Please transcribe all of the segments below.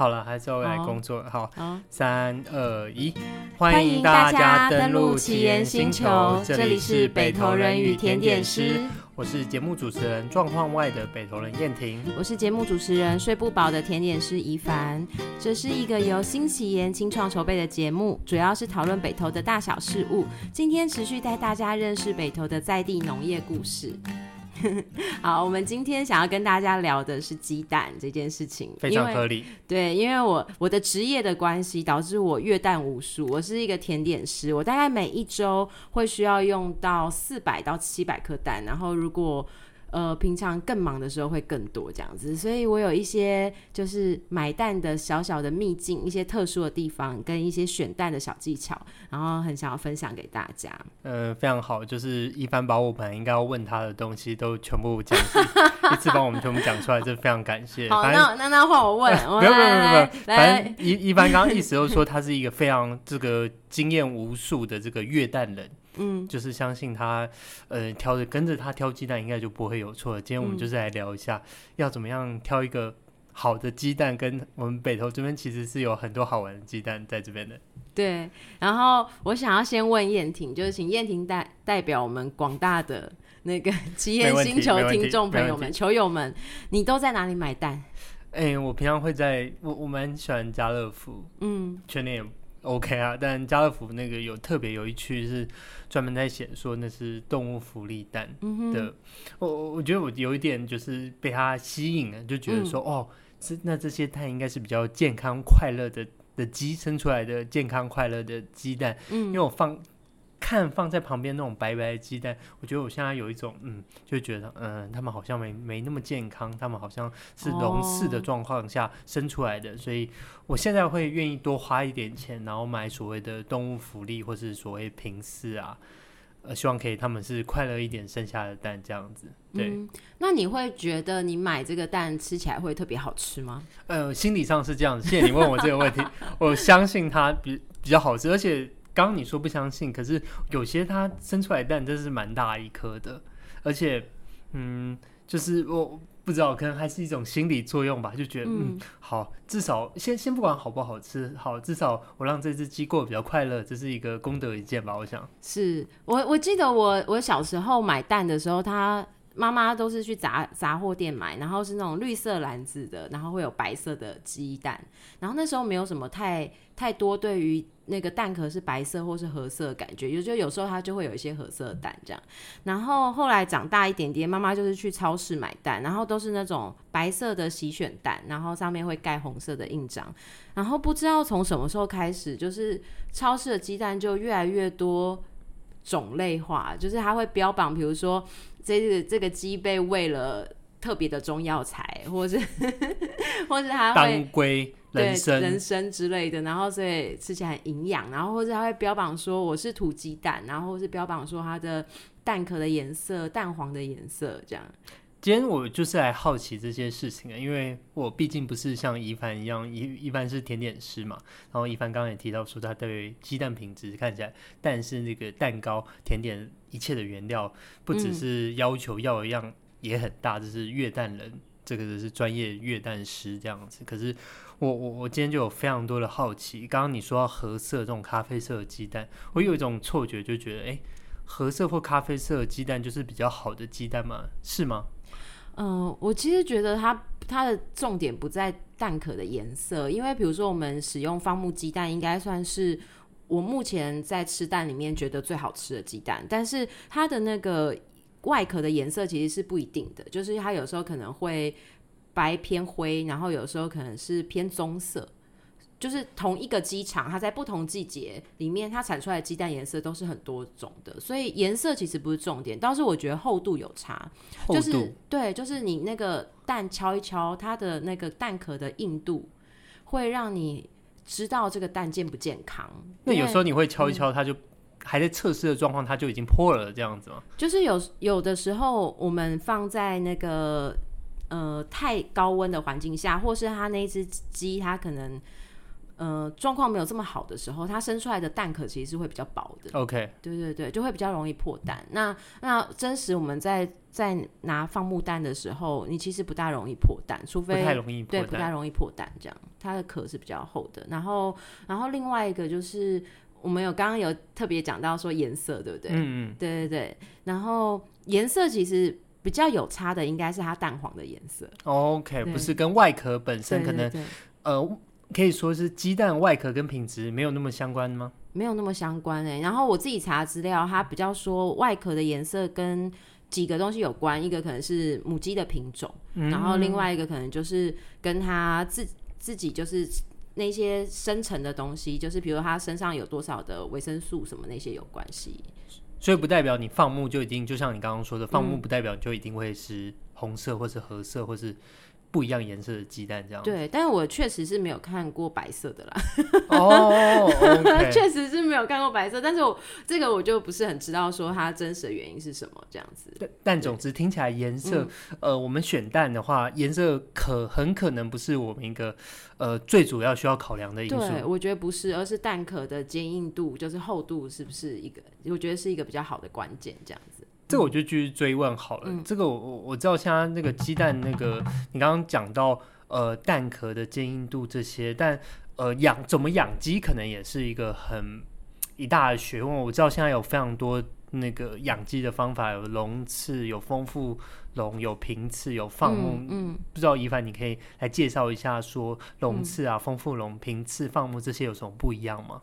好了，还是要来工作。Oh. 好，三二一，欢迎大家登录奇岩星球，这里是北投人与甜点师。我是节目主持人状况外的北投人燕婷，我是节目主持人睡不饱的甜点师怡凡。这是一个由新奇言清创筹备的节目，主要是讨论北投的大小事物。今天持续带大家认识北投的在地农业故事。好，我们今天想要跟大家聊的是鸡蛋这件事情，非常合理。对，因为我我的职业的关系，导致我阅蛋无数。我是一个甜点师，我大概每一周会需要用到四百到七百颗蛋，然后如果呃，平常更忙的时候会更多这样子，所以我有一些就是买蛋的小小的秘境，一些特殊的地方，跟一些选蛋的小技巧，然后很想要分享给大家。嗯、呃，非常好，就是一帆把我们应该要问他的东西都全部讲一次帮我们全部讲出来，这非常感谢。好，那那那换我问，没有没有没有，反正一一帆刚刚意思就是说他是一个非常这个经验无数的这个越蛋人。嗯，就是相信他，呃，挑着跟着他挑鸡蛋，应该就不会有错。今天我们就是来聊一下，嗯、要怎么样挑一个好的鸡蛋。跟我们北投这边其实是有很多好玩的鸡蛋在这边的。对，然后我想要先问燕婷，就是请燕婷代代表我们广大的那个奇岩星球听众朋友们、球友们，你都在哪里买蛋？哎、欸，我平常会在我我蛮喜欢家乐福，嗯，全年。OK 啊，但家乐福那个有特别有一区是专门在写说那是动物福利蛋的，嗯、我我觉得我有一点就是被它吸引了，就觉得说、嗯、哦，这那这些蛋应该是比较健康快乐的的鸡生出来的健康快乐的鸡蛋，嗯，因为我放。看放在旁边那种白白的鸡蛋，我觉得我现在有一种嗯，就觉得嗯，他们好像没没那么健康，他们好像是笼饲的状况下生出来的，哦，所以我现在会愿意多花一点钱，然后买所谓的动物福利或是所谓平饲啊，呃，希望可以他们是快乐一点生下的蛋这样子。对，嗯，那你会觉得你买这个蛋吃起来会特别好吃吗？呃，心理上是这样子。谢谢你问我这个问题，我相信它比比较好吃，而且。刚刚你说不相信，可是有些它生出来蛋真是蛮大一颗的，而且，嗯，就是我不知道，可能还是一种心理作用吧，就觉得嗯，嗯，好，至少先先不管好不好吃，好，至少我让这只鸡过得比较快乐，这是一个功德一件吧，我想。是我我记得我我小时候买蛋的时候，他妈妈都是去杂杂货店买，然后是那种绿色篮子的，然后会有白色的鸡蛋，然后那时候没有什么太太多对于。那个蛋壳是白色或是褐色的感觉，有就有时候它就会有一些褐色的蛋这样。然后后来长大一点点，妈妈就是去超市买蛋，然后都是那种白色的洗选蛋，然后上面会盖红色的印章。然后不知道从什么时候开始，就是超市的鸡蛋就越来越多种类化，就是它会标榜，比如说这个这个鸡被喂了特别的中药材，或是或是它会当归。人参、人参之类的，然后所以吃起来很营养，然后或者它会标榜说我是土鸡蛋，然后或是标榜说它的蛋壳的颜色蛋黄的颜色这样。今天我就是来好奇这些事情啊，因为我毕竟不是像一帆一样，一一帆是甜点师嘛，然后一帆刚刚也提到说他对鸡蛋品质看起来，但是那个蛋糕、甜点一切的原料，不只是要求要一样也很大，就、嗯、是越蛋人。这个是专业越蛋师这样子，可是我我我今天就有非常多的好奇。刚刚你说到褐色这种咖啡色的鸡蛋，我有一种错觉，就觉得哎，褐色或咖啡色的鸡蛋就是比较好的鸡蛋吗？是吗？嗯、我其实觉得它它的重点不在蛋壳的颜色，因为比如说我们使用方木鸡蛋，应该算是我目前在吃蛋里面觉得最好吃的鸡蛋，但是它的那个。外壳的颜色其实是不一定的，就是它有时候可能会白偏灰，然后有时候可能是偏棕色。就是同一个鸡场，它在不同季节里面，它产出来的鸡蛋颜色都是很多种的，所以颜色其实不是重点。倒是我觉得厚度有差，厚度就是对，就是你那个蛋敲一敲，它的那个蛋壳的硬度，会让你知道这个蛋健不健康。那有时候你会敲一敲，它就。还在测试的状况，它就已经破了，这样子吗？就是有有的时候，我们放在那个呃太高温的环境下，或是它那只鸡，它可能呃，状况没有这么好的时候，它生出来的蛋壳其实是会比较薄的。OK，对对对，就会比较容易破蛋。那那真实我们在在拿放牧蛋的时候，你其实不大容易破蛋，除非不太容易破蛋，对，不太容易破蛋这样，它的壳是比较厚的。然后然后另外一个就是我们有刚刚有特别讲到说颜色，对不对？嗯嗯，对对对。然后颜色其实比较有差的应该是它蛋黄的颜色。OK，不是跟外壳本身可能对对对呃。可以说是鸡蛋外壳跟品质没有那么相关吗？没有那么相关哎、欸。然后我自己查资料，它比较说外壳的颜色跟几个东西有关，一个可能是母鸡的品种，嗯、然后另外一个可能就是跟它自自己就是那些生成的东西，就是比如它身上有多少的维生素什么那些有关系。所以不代表你放牧就一定，就像你刚刚说的，放牧不代表就一定会是红色或是褐色或是。不一样颜色的鸡蛋，这样对，但是我确实是没有看过白色的啦。哦，确、实是没有看过白色，但是我这个我就不是很知道说它真实的原因是什么这样子。但，但总之听起来颜色、嗯，呃，我们选蛋的话，颜色可很可能不是我们一个呃最主要需要考量的因素。对，我觉得不是，而是蛋壳的坚硬度，就是厚度是不是一个？我觉得是一个比较好的关键，这样子。这个我就继续追问好了。嗯、这个我我我知道，像那个鸡蛋，那个你刚刚讲到呃蛋壳的坚硬度这些，但呃养怎么养鸡可能也是一个很一大的学问。我知道现在有非常多那个养鸡的方法，有笼次，有丰富笼，有平次，有放牧。嗯，嗯不知道一凡你可以来介绍一下，说笼次啊、丰富笼、平次、放牧这些有什么不一样吗？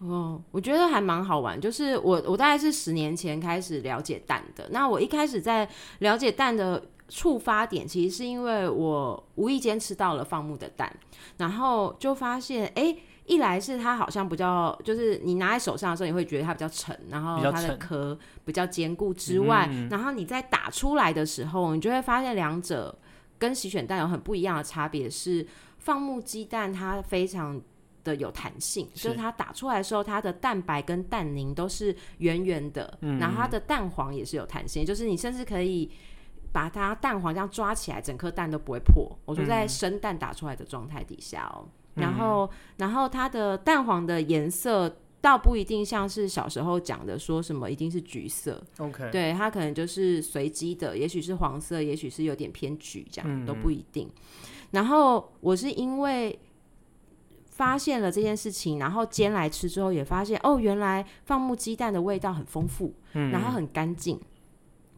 哦，我觉得还蛮好玩。就是我，我大概是十年前开始了解蛋的。那我一开始在了解蛋的触发点，其实是因为我无意间吃到了放牧的蛋，然后就发现，哎，一来是它好像比较，就是你拿在手上的时候，你会觉得它比较沉，然后它的壳比较坚固之外，然后你在打出来的时候，你就会发现两者跟洗选蛋有很不一样的差别，是放牧鸡蛋它非常。的有弹性，就是它打出来的时候，它的蛋白跟蛋凝都是圆圆的，嗯，然后它的蛋黄也是有弹性，就是你甚至可以把它蛋黄这样抓起来，整颗蛋都不会破。我说在生蛋打出来的状态底下哦，嗯，然后然后它的蛋黄的颜色倒不一定像是小时候讲的说什么一定是橘色，OK，对，它可能就是随机的，也许是黄色，也许是有点偏橘，这样，嗯，都不一定。然后我是因为。发现了这件事情，然后煎来吃之后，也发现哦，原来放牧鸡蛋的味道很丰富，嗯，然后很干净，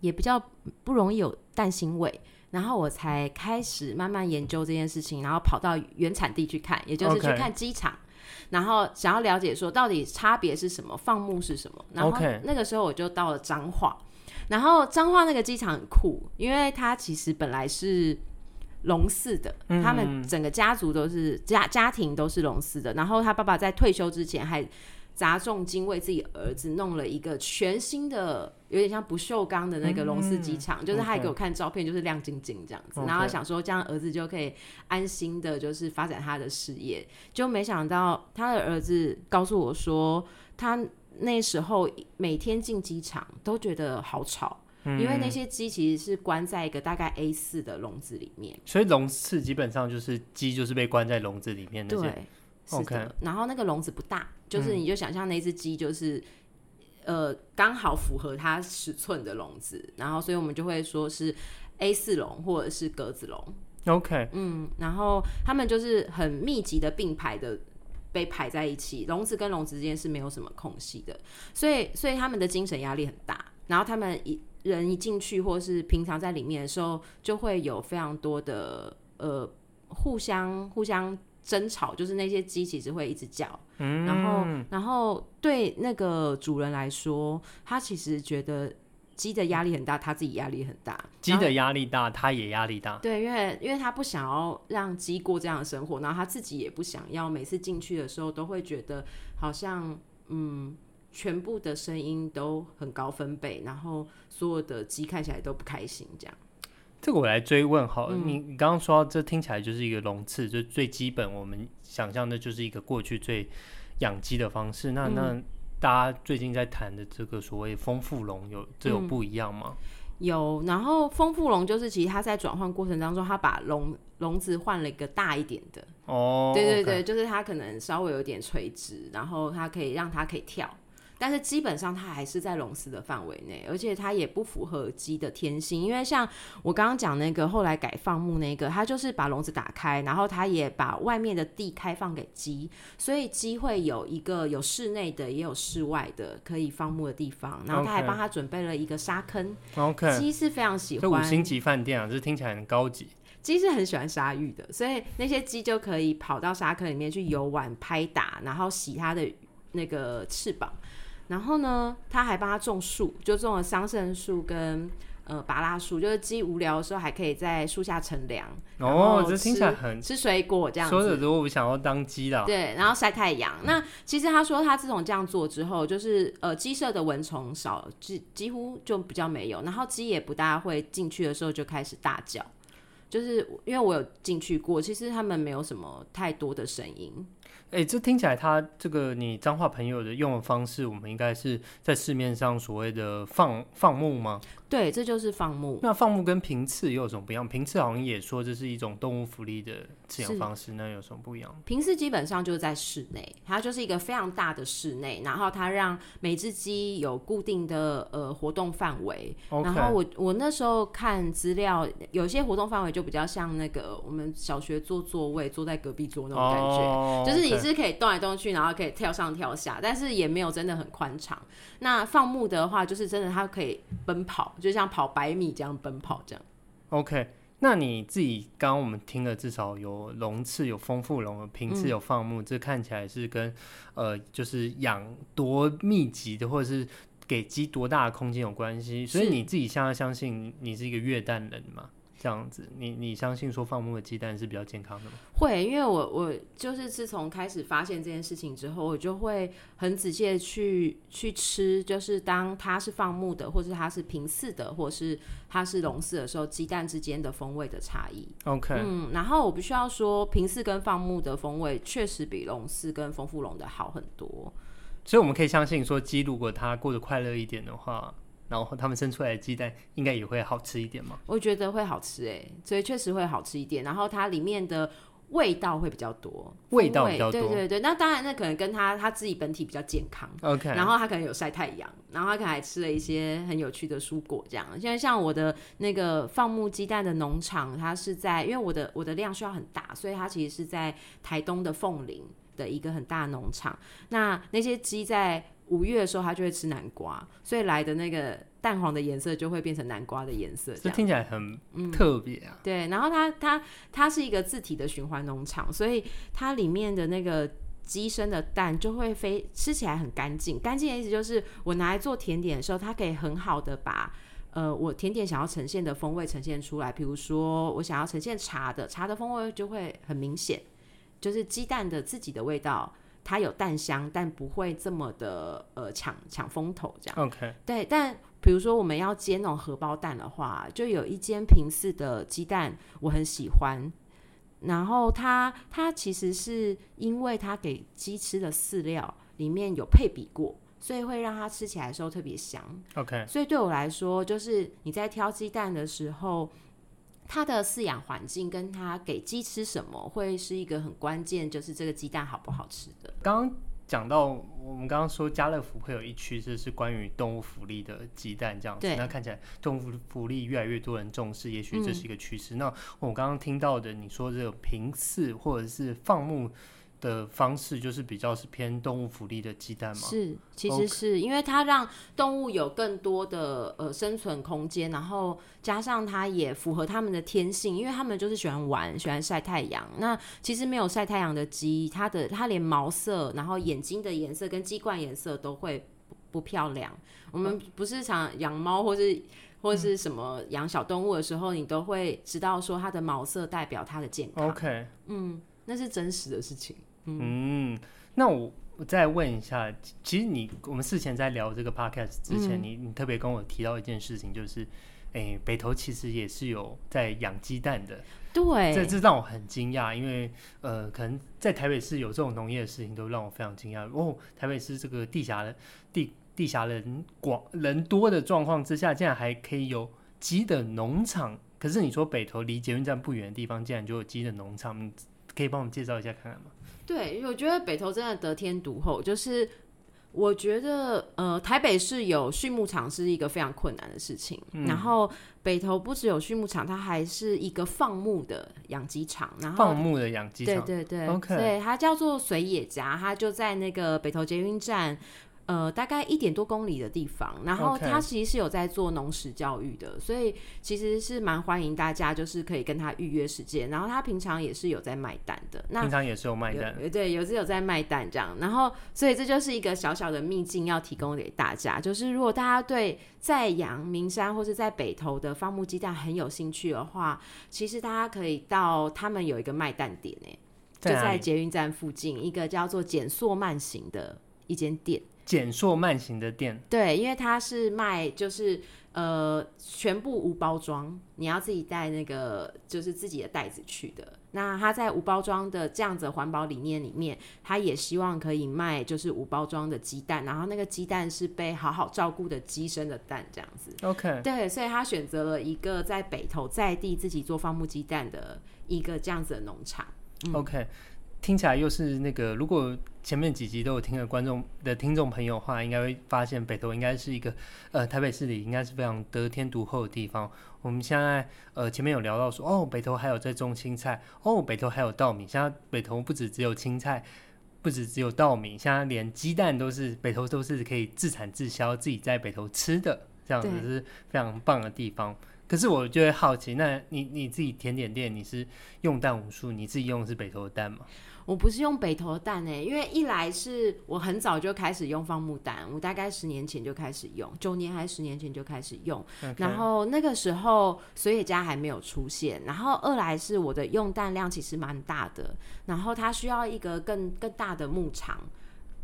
也比较不容易有蛋腥味。然后我才开始慢慢研究这件事情，然后跑到原产地去看，也就是去看鸡场.然后想要了解说到底差别是什么，放牧是什么。然后那个时候我就到了彰化，然后彰化那个机场很酷，因为它其实本来是。笼饲的，他们整个家族都是家家庭都是笼饲的。然后他爸爸在退休之前还砸重金为自己儿子弄了一个全新的，有点像不锈钢的那个笼饲鸡场，就是他还给我看照片，就是亮晶晶这样子。然后想说这样儿子就可以安心的，就是发展他的事业。就没想到他的儿子告诉我说，他那时候每天进机场都觉得好吵。因为那些鸡其实是关在一个大概 A 四的笼子里面，所以笼子基本上就是鸡就是被关在笼子里面的。对，是的。Okay. 然后那个笼子不大，就是你就想象那只鸡就是、嗯、呃刚好符合它尺寸的笼子，然后所以我们就会说是 A 四笼或者是格子笼。OK，嗯，然后他们就是很密集的并排的被排在一起，笼子跟笼子之间是没有什么空隙的，所以所以他们的精神压力很大，然后他们一。人一进去，或是平常在里面的时候，就会有非常多的呃互相互相争吵，就是那些鸡其实会一直叫，嗯，然后然后对那个主人来说，他其实觉得鸡的压力很大，他自己压力很大，鸡的压力大，他也压力大，对，因为因为他不想要让鸡过这样的生活，然后他自己也不想要每次进去的时候都会觉得好像嗯。全部的声音都很高分贝，然后所有的鸡看起来都不开心，这样。这个我来追问好了，嗯、你你刚刚说这听起来就是一个笼次，就最基本我们想象的就是一个过去最养鸡的方式。那、嗯、那大家最近在谈的这个所谓丰富笼有这有不一样吗？嗯、有，然后丰富笼就是其实它在转换过程当中，它把笼笼子换了一个大一点的。哦，对对对.就是它可能稍微有点垂直，然后它可以让它可以跳。但是基本上它还是在笼子的范围内，而且它也不符合鸡的天性，因为像我刚刚讲那个后来改放牧那个，它就是把笼子打开，然后它也把外面的地开放给鸡，所以鸡会有一个有室内的也有室外的可以放牧的地方，然后他还帮他准备了一个沙坑。OK，鸡是非常喜欢。五星级饭店啊，这听起来很高级。鸡是很喜欢沙浴的，所以那些鸡就可以跑到沙坑里面去游玩、拍打，然后洗它的那个翅膀。然后呢，他还帮他种树，就种了桑葚树跟呃芭拉树，就是鸡无聊的时候还可以在树下乘凉。哦，这听起来很吃水果这样子。说的如果我想要当鸡的，对，然后晒太阳。那其实他说他自从这样做之后，就是呃鸡舍的蚊虫少，几几乎就比较没有，然后鸡也不大会进去的时候就开始大叫，就是因为我有进去过，其实他们没有什么太多的声音。哎、欸，这听起来他这个你彰化朋友的用的方式，我们应该是在市面上所谓的放放牧吗？对，这就是放牧。那放牧跟平次又有什么不一样？平次好像也说这是一种动物福利的饲养方式，那有什么不一样？平次基本上就是在室内，它就是一个非常大的室内，然后它让每只鸡有固定的呃活动范围。然后我我那时候看资料，有些活动范围就比较像那个我们小学坐座位，坐在隔壁桌那种感觉，oh, okay. 就是你是可以动来动去，然后可以跳上跳下，但是也没有真的很宽敞。那放牧的话，就是真的它可以奔跑。就像跑百米这样奔跑这样。OK，那你自己刚刚我们听了，至少有笼次、有丰富笼、有平次、有放牧，嗯，这看起来是跟呃，就是养多密集的，或者是给鸡多大的空间有关系。所以你自己现在相信你是一个越蛋人吗？这样子，你你相信说放牧的鸡蛋是比较健康的吗？会，因为我我就是自从开始发现这件事情之后，我就会很仔细的去去吃，就是当它是放牧的，或是它是平饲的，或是它是笼饲的时候，鸡蛋之间的风味的差异。OK，嗯，然后我必须要说，平饲跟放牧的风味确实比笼饲跟丰富笼的好很多。所以我们可以相信说，鸡如果它过得快乐一点的话。然后他们生出来的鸡蛋应该也会好吃一点吗？我觉得会好吃哎，所以确实会好吃一点。然后它里面的味道会比较多，味道比较多。对对对，那当然那可能跟他他自己本体比较健康。OK。然后他可能有晒太阳，然后他可能还吃了一些很有趣的蔬果，这样。现在像我的那个放牧鸡蛋的农场，它是在因为我的我的量需要很大，所以它其实是在台东的凤林的一个很大的农场。那那些鸡在五月的时候，它就会吃南瓜，所以来的那个蛋黄的颜色就会变成南瓜的颜色。这听起来很特别啊、嗯。对，然后它它它是一个自体的循环农场，所以它里面的那个鸡生的蛋就会非吃起来很干净。干净的意思就是，我拿来做甜点的时候，它可以很好的把呃我甜点想要呈现的风味呈现出来。比如说，我想要呈现茶的，茶的风味就会很明显，就是鸡蛋的自己的味道。它有蛋香，但不会这么的呃抢抢风头这样。OK，对。但比如说我们要煎那种荷包蛋的话，就有一间平式的鸡蛋我很喜欢。然后它它其实是因为它给鸡吃的饲料里面有配比过，所以会让它吃起来的时候特别香。OK，所以对我来说，就是你在挑鸡蛋的时候。它的饲养环境跟它给鸡吃什么，会是一个很关键，就是这个鸡蛋好不好吃的。刚刚讲到，我们刚刚说家乐福会有一区，这是关于动物福利的鸡蛋这样子。那看起来动物福利越来越多人重视，也许这是一个趋势。嗯。那我刚刚听到的，你说这个平饲或者是放牧。的方式就是比较是偏动物福利的鸡蛋吗？是，其实是.因为它让动物有更多的呃生存空间，然后加上它也符合它们的天性，因为它们就是喜欢玩，喜欢晒太阳。那其实没有晒太阳的鸡，它的它连毛色，然后眼睛的颜色跟鸡冠颜色都会不，不漂亮。我们不是常养猫或是或是什么养小动物的时候，嗯，你都会知道说它的毛色代表它的健康。OK，嗯，那是真实的事情。嗯，那我我再问一下，其实你我们事前在聊这个 podcast 之前，嗯、你你特别跟我提到一件事情，就是，哎、欸，北投其实也是有在养鸡蛋的。对，这这让我很惊讶，因为呃，可能在台北市有这种农业的事情，都让我非常惊讶。哦，台北市这个地狭的地地狭人广人多的状况之下，竟然还可以有鸡的农场。可是你说北投离捷运站不远的地方，竟然就有鸡的农场。你可以帮我们介绍一下看看吗？对，我觉得北投真的得天独厚，就是。我觉得，呃，台北市有畜牧场是一个非常困难的事情。嗯、然后北投不只有畜牧场，它还是一个放牧的养鸡场。然后放牧的养鸡场，对对对，OK，对，它叫做水野家，它就在那个北投捷运站。呃，大概一点多公里的地方，然后他其实是有在做农食教育的.所以其实是蛮欢迎大家，就是可以跟他预约时间。然后他平常也是有在卖蛋的，那平常也是有卖蛋，对，有是有在卖蛋这样。然后，所以这就是一个小小的秘境要提供给大家，就是如果大家对在阳明山或是在北投的放牧鸡蛋很有兴趣的话，其实大家可以到他们有一个卖蛋点诶，就在捷运站附近一个叫做减塑慢行的一间店。减塑慢行的店，对，因为它是卖就是呃全部无包装，你要自己带那个就是自己的袋子去的。那它在无包装的这样子环保理念里面，它也希望可以卖就是无包装的鸡蛋，然后那个鸡蛋是被好好照顾的鸡生的蛋这样子。OK，对，所以他选择了一个在北投在地自己做放牧鸡蛋的一个这样子的农场。嗯、OK。听起来又是那个，如果前面几集都有听的观众的听众朋友的话，应该会发现北投应该是一个呃台北市里应该是非常得天独厚的地方。我们现在呃前面有聊到说，哦北投还有在种青菜，哦北投还有稻米。现在北投不止只有青菜，不止只有稻米，现在连鸡蛋都是北投都是可以自产自销，自己在北投吃的，这样子是非常棒的地方。可是我就会好奇，那你你自己甜点店你是用蛋无数，你自己用的是北投的蛋吗？我不是用北投的蛋诶，因为一来是我很早就开始用放牧蛋，我大概十年前就开始用，九年还是十年前就开始用.然后那个时候水野家还没有出现，然后二来是我的用蛋量其实蛮大的，然后它需要一个更更大的牧场，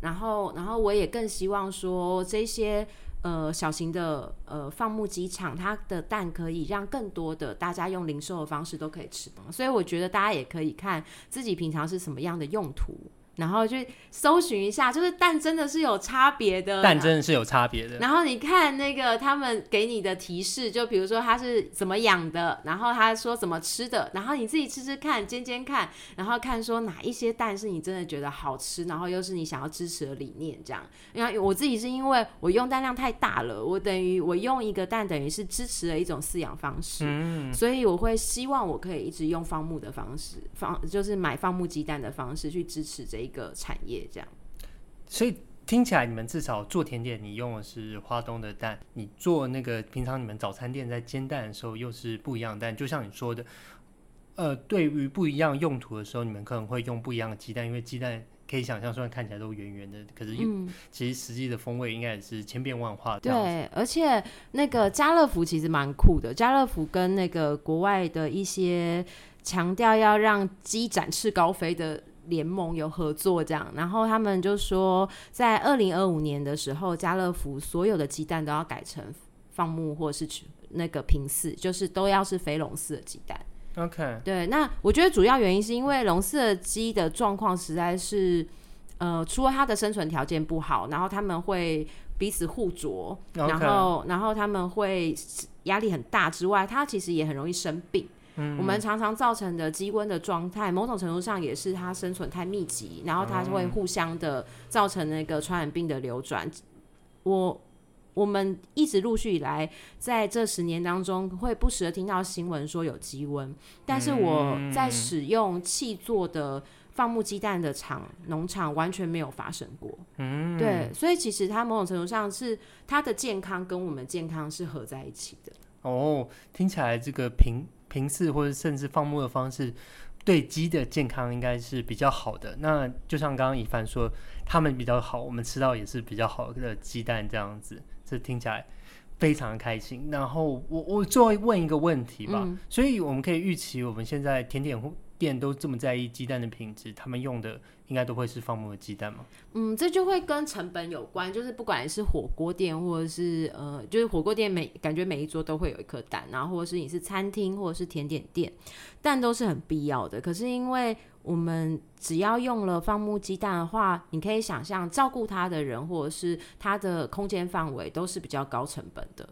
然后然后我也更希望说这些。呃，小型的呃放牧机场，它的蛋可以让更多的大家用零售的方式都可以吃，所以我觉得大家也可以看自己平常是什么样的用途。然后去搜寻一下，就是蛋真的是有差别的，蛋真的是有差别的。然后你看那个他们给你的提示，就比如说它是怎么养的，然后他说怎么吃的，然后你自己吃吃看，煎煎看，然后看说哪一些蛋是你真的觉得好吃，然后又是你想要支持的理念这样。因为我自己是因为我用蛋量太大了，我等于我用一个蛋等于是支持了一种饲养方式，嗯，所以我会希望我可以一直用放牧的方式，放就是买放牧鸡蛋的方式去支持这一。一个产业这样，所以听起来你们至少做甜点，你用的是花东的蛋；你做那个平常你们早餐店在煎蛋的时候，又是不一样的蛋。就像你说的，呃，对于不一样用途的时候，你们可能会用不一样的鸡蛋，因为鸡蛋可以想象，虽然看起来都圆圆的，可是其实实际的风味应该也是千变万化。对，而且那个家乐福其实蛮酷的，家乐福跟那个国外的一些强调要让鸡展翅高飞的。联盟有合作这样，然后他们就说，在二零二五年的时候，家乐福所有的鸡蛋都要改成放牧或者是那个平饲，就是都要是非笼饲的鸡蛋。OK，对，那我觉得主要原因是因为笼饲的鸡的状况实在是，呃，除了它的生存条件不好，然后他们会彼此互啄.然后然后他们会压力很大之外，它其实也很容易生病。我们常常造成的鸡瘟的状态，某种程度上也是它生存太密集，然后它会互相的造成那个传染病的流转。我我们一直陆续以来在这十年当中，会不时的听到新闻说有鸡瘟，但是我在使用气做的放牧鸡蛋的厂农场完全没有发生过。嗯，对，所以其实它某种程度上是它的健康跟我们健康是合在一起的。哦，听起来这个平。平饲或者甚至放牧的方式，对鸡的健康应该是比较好的。那就像刚刚一凡说，他们比较好，我们吃到也是比较好的鸡蛋这样子，这听起来非常开心。然后我我最后问一个问题吧，嗯、所以我们可以预期，我们现在甜点店都这么在意鸡蛋的品质，他们用的应该都会是放牧的鸡蛋吗？嗯，这就会跟成本有关，就是不管是火锅店或者是呃，就是火锅店每感觉每一桌都会有一颗蛋，然后或者是你是餐厅或者是甜点店，蛋都是很必要的。可是因为我们只要用了放牧鸡蛋的话，你可以想象照顾它的人或者是它的空间范围都是比较高成本的。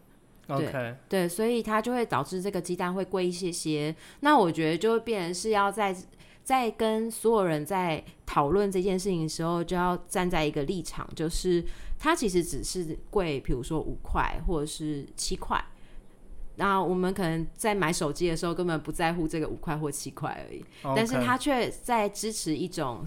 对.对，所以它就会导致这个鸡蛋会贵一些些。那我觉得就会变成是要在在跟所有人在讨论这件事情的时候，就要站在一个立场，就是它其实只是贵，比如说五块或者是七块。那我们可能在买手机的时候根本不在乎这个五块或七块而已.但是他却在支持一种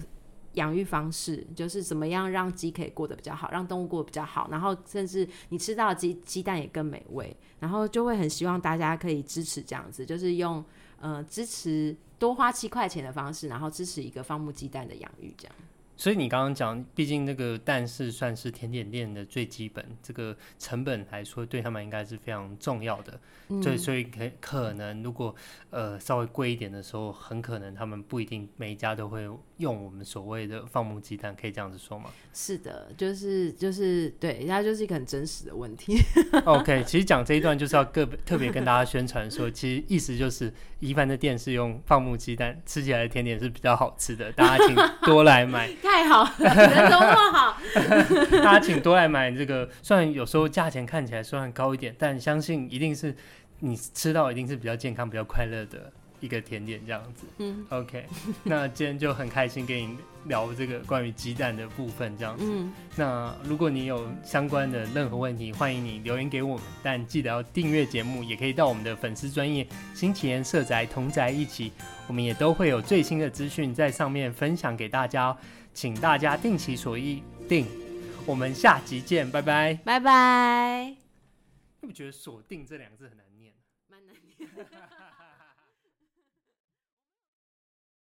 养育方式，就是怎么样让鸡可以过得比较好，让动物过得比较好，然后甚至你吃到鸡鸡蛋也更美味，然后就会很希望大家可以支持这样子，就是用呃支持多花七块钱的方式，然后支持一个放牧鸡蛋的养育这样。所以你刚刚讲，毕竟那个蛋是算是甜点店的最基本，这个成本来说，对他们应该是非常重要的。嗯、所以，所以可可能如果呃稍微贵一点的时候，很可能他们不一定每一家都会用我们所谓的放牧鸡蛋，可以这样子说吗？是的，就是就是对，它就是一个很真实的问题。OK，其实讲这一段就是要个别特别跟大家宣传说，其实意思就是一凡的店是用放牧鸡蛋，吃起来的甜点是比较好吃的，大家请多来买。太好，人都那么好，大家请多来买这个。虽然有时候价钱看起来虽然高一点，但相信一定是你吃到一定是比较健康、比较快乐的一个甜点这样子。嗯，OK，那今天就很开心跟你聊这个关于鸡蛋的部分这样子。嗯，那如果你有相关的任何问题，欢迎你留言给我们，但记得要订阅节目，也可以到我们的粉丝专业新奇言社宅同宅一起，我们也都会有最新的资讯在上面分享给大家。请大家定期锁定，我们下集见，拜拜，拜拜。你不觉得“锁定”这两个字很难。